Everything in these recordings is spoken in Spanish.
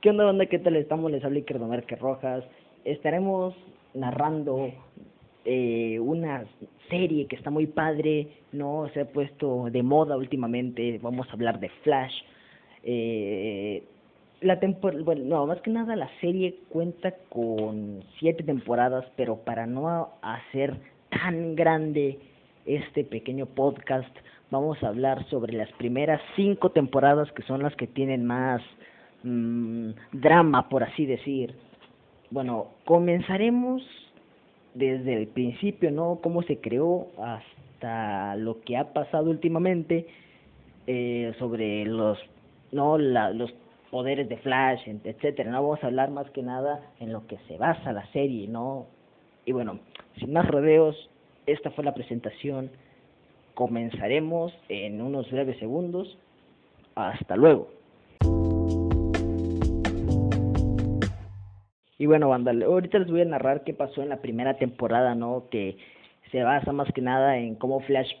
¿Qué onda, banda? ¿Qué tal estamos? Les habla Iker Márquez Rojas. Estaremos narrando eh, una serie que está muy padre, ¿no? Se ha puesto de moda últimamente. Vamos a hablar de Flash. Eh, la temporada, bueno, no, más que nada la serie cuenta con siete temporadas, pero para no hacer tan grande este pequeño podcast, vamos a hablar sobre las primeras cinco temporadas que son las que tienen más mmm, drama, por así decir. Bueno, comenzaremos desde el principio, ¿no? Cómo se creó hasta lo que ha pasado últimamente eh, sobre los, no, la, los poderes de Flash, etcétera. No vamos a hablar más que nada en lo que se basa la serie, ¿no? Y bueno, sin más rodeos, esta fue la presentación. Comenzaremos en unos breves segundos. Hasta luego. Y bueno, banda, ahorita les voy a narrar qué pasó en la primera temporada, ¿no? Que se basa más que nada en cómo Flash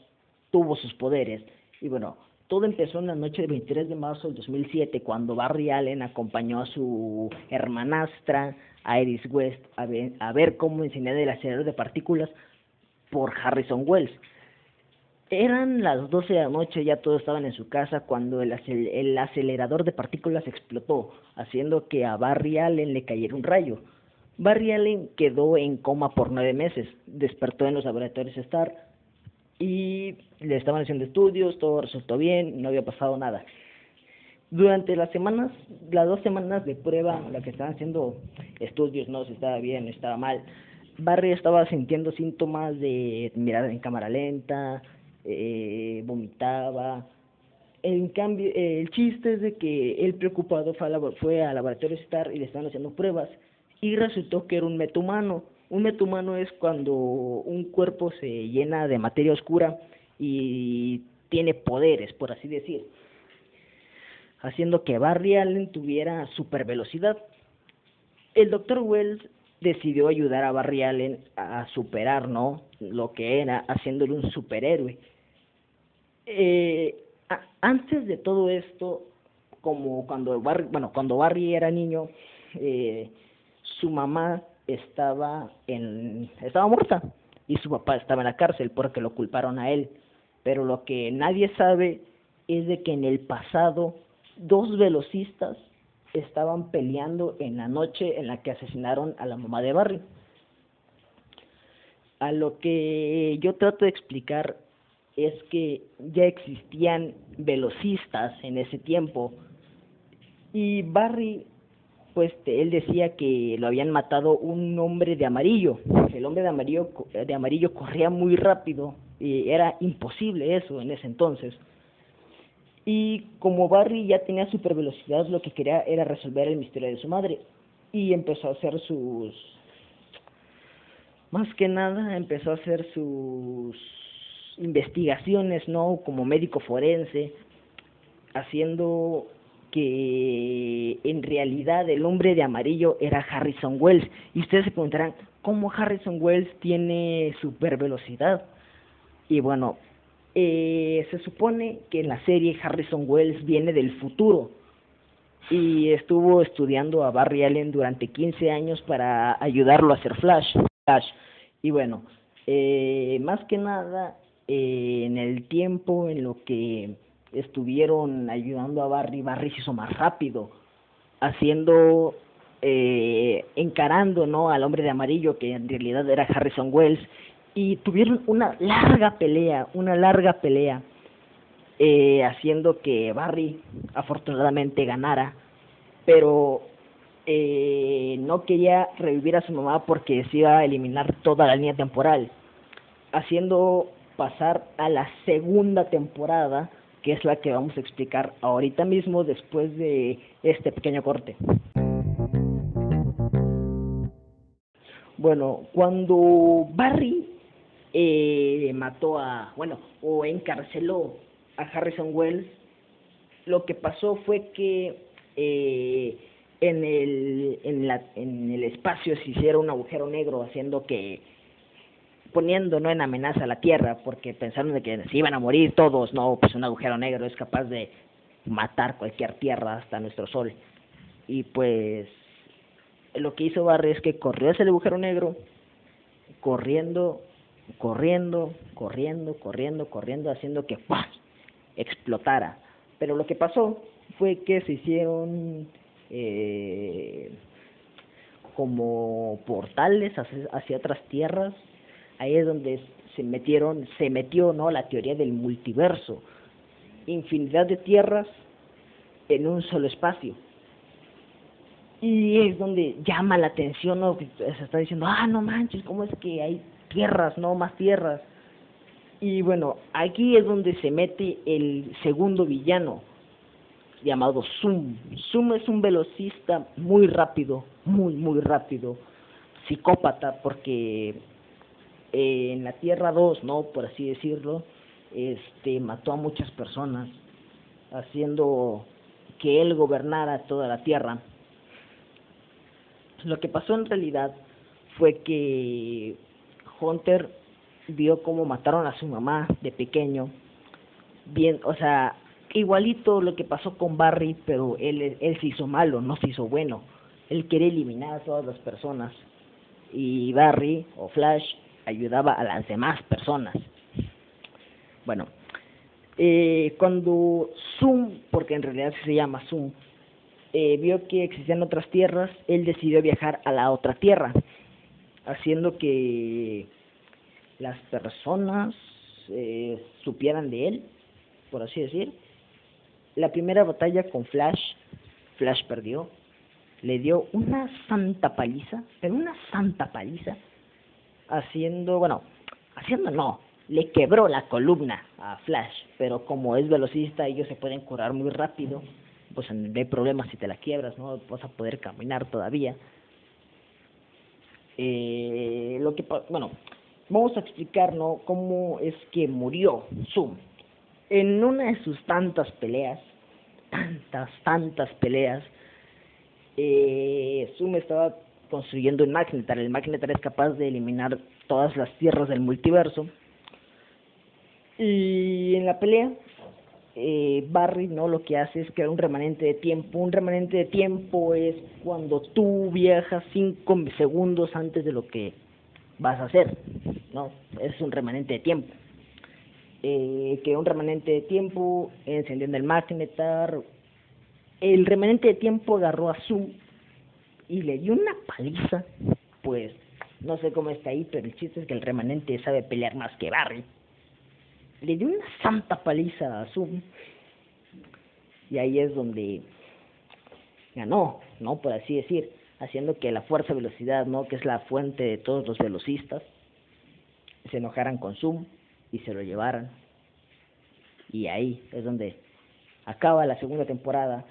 tuvo sus poderes. Y bueno, todo empezó en la noche del 23 de marzo del 2007, cuando Barry Allen acompañó a su hermanastra, Iris West, a ver, a ver cómo enseñar el acelerador de partículas por Harrison Wells. Eran las 12 de la noche, ya todos estaban en su casa cuando el, el acelerador de partículas explotó, haciendo que a Barry Allen le cayera un rayo. Barry Allen quedó en coma por nueve meses, despertó en los laboratorios Star y le estaban haciendo estudios, todo resultó bien, no había pasado nada. Durante las semanas, las dos semanas de prueba, la que estaban haciendo estudios, no si estaba bien, o estaba mal, Barry estaba sintiendo síntomas de mirar en cámara lenta, eh, vomitaba. En cambio, el chiste es de que él preocupado fue, a, fue al laboratorio Star y le estaban haciendo pruebas y resultó que era un metumano. Un metumano es cuando un cuerpo se llena de materia oscura y tiene poderes, por así decir, haciendo que Barry Allen tuviera super velocidad. El doctor Wells decidió ayudar a Barry Allen a superar, ¿no? Lo que era, haciéndole un superhéroe. Eh, antes de todo esto, como cuando Barry, bueno, cuando Barry era niño, eh, su mamá estaba en, estaba muerta y su papá estaba en la cárcel porque lo culparon a él. Pero lo que nadie sabe es de que en el pasado dos velocistas estaban peleando en la noche en la que asesinaron a la mamá de Barry. A lo que yo trato de explicar es que ya existían velocistas en ese tiempo y Barry pues él decía que lo habían matado un hombre de amarillo. El hombre de amarillo de amarillo corría muy rápido y era imposible eso en ese entonces. Y como Barry ya tenía super velocidad, lo que quería era resolver el misterio de su madre. Y empezó a hacer sus... Más que nada, empezó a hacer sus investigaciones, ¿no? Como médico forense, haciendo que en realidad el hombre de amarillo era Harrison Wells. Y ustedes se preguntarán, ¿cómo Harrison Wells tiene super velocidad? Y bueno, eh, se supone que en la serie Harrison Wells viene del futuro y estuvo estudiando a Barry Allen durante 15 años para ayudarlo a hacer Flash. Y bueno, eh, más que nada, eh, en el tiempo en lo que estuvieron ayudando a Barry, Barry se hizo más rápido, haciendo, eh, encarando ¿no? al hombre de amarillo, que en realidad era Harrison Wells, y tuvieron una larga pelea, una larga pelea, eh, haciendo que Barry afortunadamente ganara, pero eh, no quería revivir a su mamá porque se iba a eliminar toda la línea temporal, haciendo pasar a la segunda temporada, que es la que vamos a explicar ahorita mismo después de este pequeño corte. Bueno, cuando Barry eh, mató a, bueno, o encarceló a Harrison Wells, lo que pasó fue que eh, en, el, en, la, en el espacio se hiciera un agujero negro, haciendo que, poniendo no en amenaza a la Tierra, porque pensaron de que se iban a morir todos, no, pues un agujero negro es capaz de matar cualquier tierra hasta nuestro Sol. Y pues lo que hizo Barry es que corrió hacia el agujero negro, corriendo, corriendo, corriendo, corriendo, corriendo, haciendo que explotara. Pero lo que pasó fue que se hicieron eh, como portales hacia, hacia otras tierras. Ahí es donde se metieron, se metió, ¿no? La teoría del multiverso. Infinidad de tierras en un solo espacio. Y es donde llama la atención, ¿no? Se está diciendo, ah, no manches, ¿cómo es que hay tierras, no más tierras? Y bueno, aquí es donde se mete el segundo villano, llamado Zoom. Zoom es un velocista muy rápido, muy, muy rápido, psicópata, porque eh, en la Tierra 2, ¿no? Por así decirlo, este, mató a muchas personas, haciendo que él gobernara toda la Tierra. Lo que pasó en realidad fue que Hunter vio cómo mataron a su mamá de pequeño. Bien, o sea, igualito lo que pasó con Barry, pero él, él se hizo malo, no se hizo bueno. Él quería eliminar a todas las personas. Y Barry o Flash ayudaba a las demás personas. Bueno, eh, cuando Zoom, porque en realidad se llama Zoom, eh, vio que existían otras tierras, él decidió viajar a la otra tierra, haciendo que las personas eh, supieran de él, por así decir. La primera batalla con Flash, Flash perdió, le dio una santa paliza, pero una santa paliza, haciendo, bueno, haciendo no, le quebró la columna a Flash, pero como es velocista ellos se pueden curar muy rápido, pues no hay problema si te la quiebras, ¿no? Vas a poder caminar todavía. Eh, lo que, bueno, vamos a explicar, ¿no? Cómo es que murió Zoom. En una de sus tantas peleas, tantas, tantas peleas, eh, Zoom estaba construyendo un Magnetar. El Magnetar es capaz de eliminar todas las tierras del multiverso. Y en la pelea, eh, Barry no lo que hace es crear un remanente de tiempo. Un remanente de tiempo es cuando tú viajas cinco segundos antes de lo que vas a hacer. No, es un remanente de tiempo. Eh, que un remanente de tiempo encendiendo el magnetar. El remanente de tiempo agarró a Zoom y le dio una paliza. Pues no sé cómo está ahí, pero el chiste es que el remanente sabe pelear más que Barry. Le dio una santa paliza a Zoom. Y ahí es donde ganó, ¿no? Por así decir, haciendo que la fuerza velocidad, ¿no? Que es la fuente de todos los velocistas, se enojaran con Zoom y se lo llevaran. Y ahí es donde acaba la segunda temporada.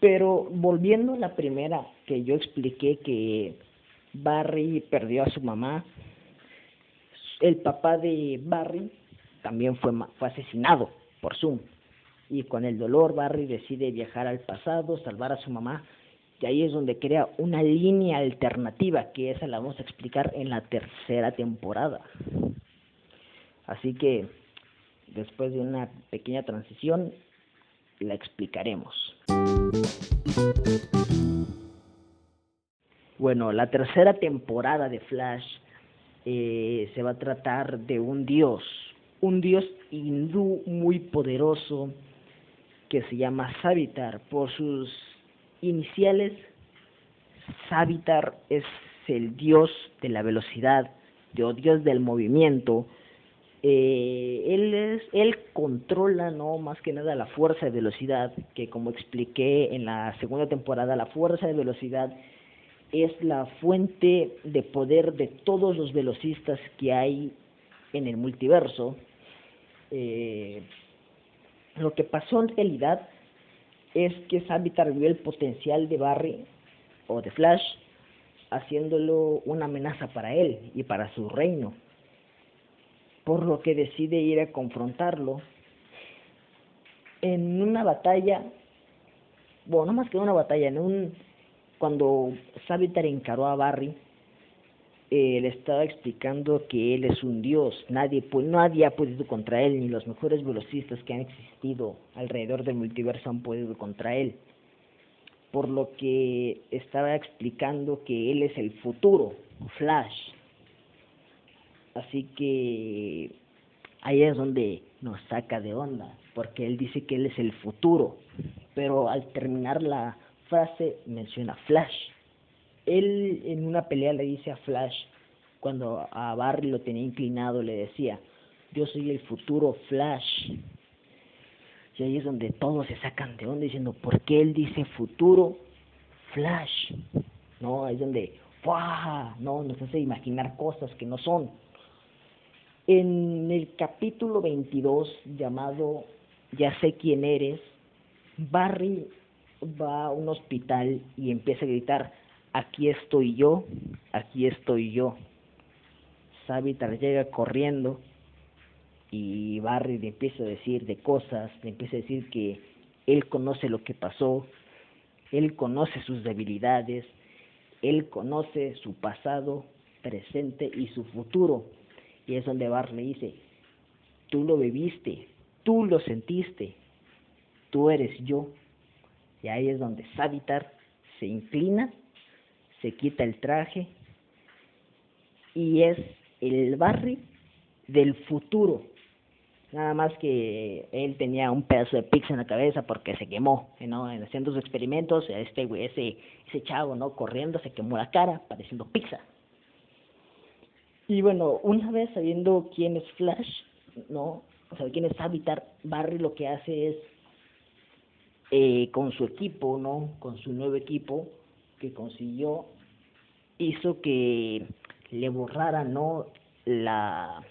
Pero volviendo a la primera, que yo expliqué que Barry perdió a su mamá, el papá de Barry también fue, fue asesinado por Zoom. Y con el dolor, Barry decide viajar al pasado, salvar a su mamá. Y ahí es donde crea una línea alternativa, que esa la vamos a explicar en la tercera temporada. Así que después de una pequeña transición la explicaremos. Bueno, la tercera temporada de Flash eh, se va a tratar de un dios, un dios hindú muy poderoso que se llama Savitar. Por sus iniciales, Savitar es el dios de la velocidad, dios del movimiento, eh, él es él controla no más que nada la fuerza de velocidad que como expliqué en la segunda temporada la fuerza de velocidad es la fuente de poder de todos los velocistas que hay en el multiverso eh, lo que pasó en realidad es que Savitar vio el potencial de Barry o de Flash haciéndolo una amenaza para él y para su reino por lo que decide ir a confrontarlo en una batalla, bueno, no más que una batalla, en un cuando Savitar encaró a Barry, eh, le estaba explicando que él es un dios, nadie, pues, nadie ha podido contra él, ni los mejores velocistas que han existido alrededor del multiverso han podido contra él. por lo que estaba explicando que él es el futuro, Flash. Así que ahí es donde nos saca de onda, porque él dice que él es el futuro, pero al terminar la frase menciona Flash. Él en una pelea le dice a Flash, cuando a Barry lo tenía inclinado, le decía, yo soy el futuro Flash. Y ahí es donde todos se sacan de onda diciendo, ¿por qué él dice futuro Flash? No, ahí es donde. No, nos hace imaginar cosas que no son. En el capítulo 22 llamado Ya sé quién eres, Barry va a un hospital y empieza a gritar, aquí estoy yo, aquí estoy yo. Savitar llega corriendo y Barry le empieza a decir de cosas, le empieza a decir que él conoce lo que pasó, él conoce sus debilidades, él conoce su pasado, presente y su futuro. Y es donde Barry le dice, tú lo viviste, tú lo sentiste, tú eres yo. Y ahí es donde Savitar se inclina, se quita el traje y es el Barry del futuro. Nada más que él tenía un pedazo de pizza en la cabeza porque se quemó, ¿no? Haciendo sus experimentos, este güey, ese, ese chavo, ¿no? Corriendo, se quemó la cara, pareciendo pizza. Y bueno, una vez sabiendo quién es Flash, ¿no? O sea, quién es Habitar, Barry lo que hace es, eh, con su equipo, ¿no? Con su nuevo equipo que consiguió, hizo que le borrara, ¿no? La...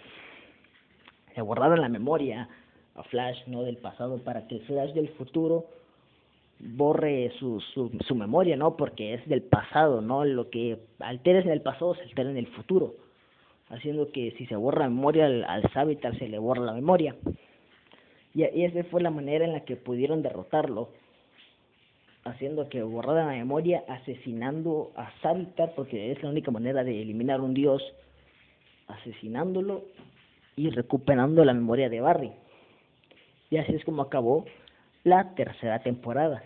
Le borraron la memoria a Flash, ¿no? Del pasado para que Flash del futuro borre su, su, su memoria, ¿no? Porque es del pasado, ¿no? Lo que alteres en el pasado se altera en el futuro haciendo que si se borra la memoria al, al Savitar se le borra la memoria. Y, y esa fue la manera en la que pudieron derrotarlo, haciendo que borrara la memoria, asesinando a Savitar, porque es la única manera de eliminar un dios, asesinándolo y recuperando la memoria de Barry. Y así es como acabó la tercera temporada.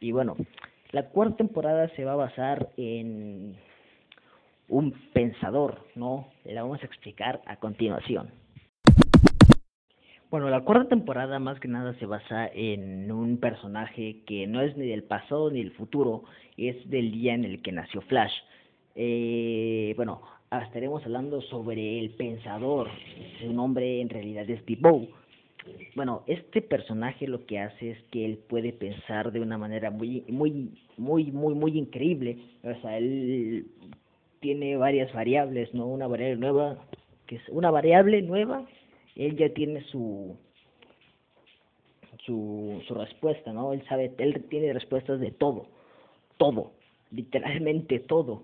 Y bueno, la cuarta temporada se va a basar en un pensador, ¿no? La vamos a explicar a continuación. Bueno, la cuarta temporada más que nada se basa en un personaje que no es ni del pasado ni del futuro, es del día en el que nació Flash. Eh, bueno, estaremos hablando sobre el pensador, su nombre en realidad es Debo. Bueno, este personaje lo que hace es que él puede pensar de una manera muy, muy, muy, muy, muy increíble. O sea, él tiene varias variables, ¿no? Una variable nueva, que es una variable nueva, él ya tiene su su, respuesta, ¿no? Él sabe, él tiene respuestas de todo, todo, literalmente todo.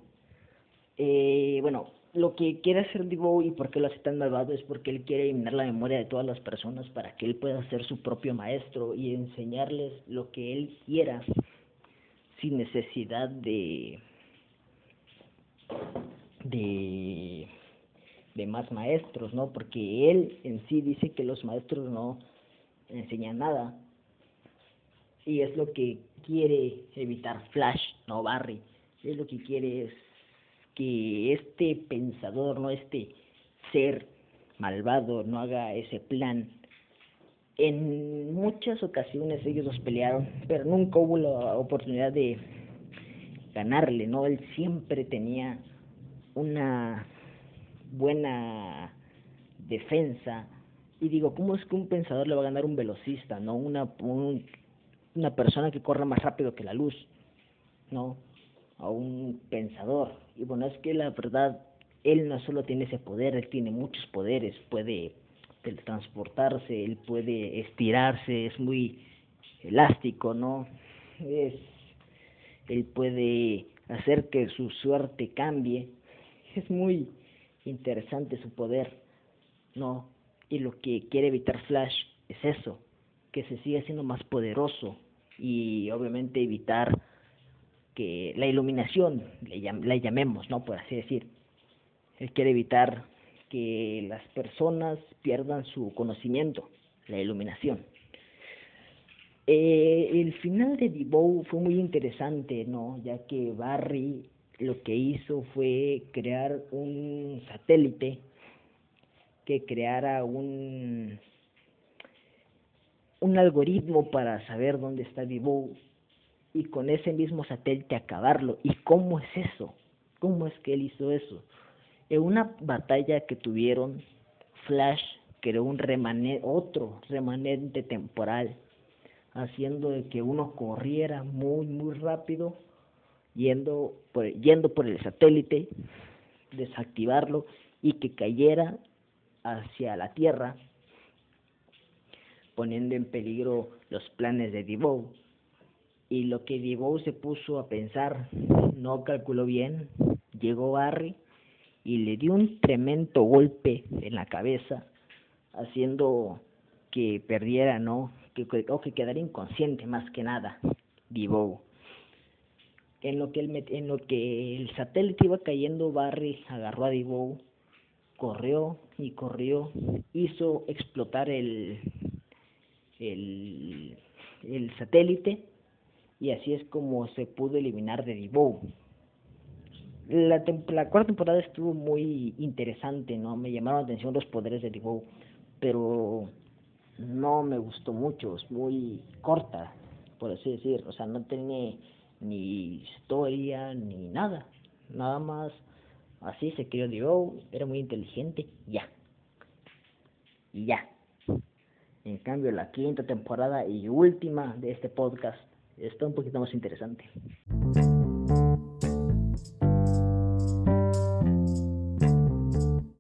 Eh, bueno, lo que quiere hacer Divo y por qué lo hace tan malvado es porque él quiere eliminar la memoria de todas las personas para que él pueda ser su propio maestro y enseñarles lo que él quiera sin necesidad de de, de más maestros, ¿no? Porque él en sí dice que los maestros no enseñan nada. Y es lo que quiere evitar Flash, no Barry. Es lo que quiere es que este pensador, no este ser malvado, no haga ese plan. En muchas ocasiones ellos los pelearon, pero nunca hubo la oportunidad de ganarle, ¿no? Él siempre tenía una buena defensa. Y digo, ¿cómo es que un pensador le va a ganar un velocista, no? Una, una persona que corra más rápido que la luz, ¿no? A un pensador. Y bueno, es que la verdad, él no solo tiene ese poder, él tiene muchos poderes. Puede teletransportarse, él puede estirarse, es muy elástico, ¿no? Es, él puede hacer que su suerte cambie es muy interesante su poder, ¿no? Y lo que quiere evitar Flash es eso, que se siga siendo más poderoso y obviamente evitar que la iluminación, la llamemos, ¿no? Por así decir. Él quiere evitar que las personas pierdan su conocimiento, la iluminación. Eh, el final de Devoe fue muy interesante, ¿no? Ya que Barry lo que hizo fue crear un satélite que creara un un algoritmo para saber dónde está Devoe y con ese mismo satélite acabarlo. ¿Y cómo es eso? ¿Cómo es que él hizo eso? En una batalla que tuvieron, Flash creó un remanente, otro remanente temporal haciendo de que uno corriera muy, muy rápido, yendo por, yendo por el satélite, desactivarlo y que cayera hacia la Tierra, poniendo en peligro los planes de Devoe. Y lo que Devoe se puso a pensar, no calculó bien, llegó Barry y le dio un tremendo golpe en la cabeza, haciendo que perdiera, ¿no? Que, o que quedara inconsciente más que nada, vivo. En lo que el, en lo que el satélite iba cayendo, Barry agarró a Divo, corrió y corrió, hizo explotar el, el, el satélite y así es como se pudo eliminar de Divo. La, la cuarta temporada estuvo muy interesante, ¿no? Me llamaron la atención los poderes de Divo, pero no me gustó mucho, es muy corta, por así decir, o sea, no tiene ni historia ni nada, nada más así se crió Dio, era muy inteligente, ya, y ya. En cambio, la quinta temporada y última de este podcast está un poquito más interesante.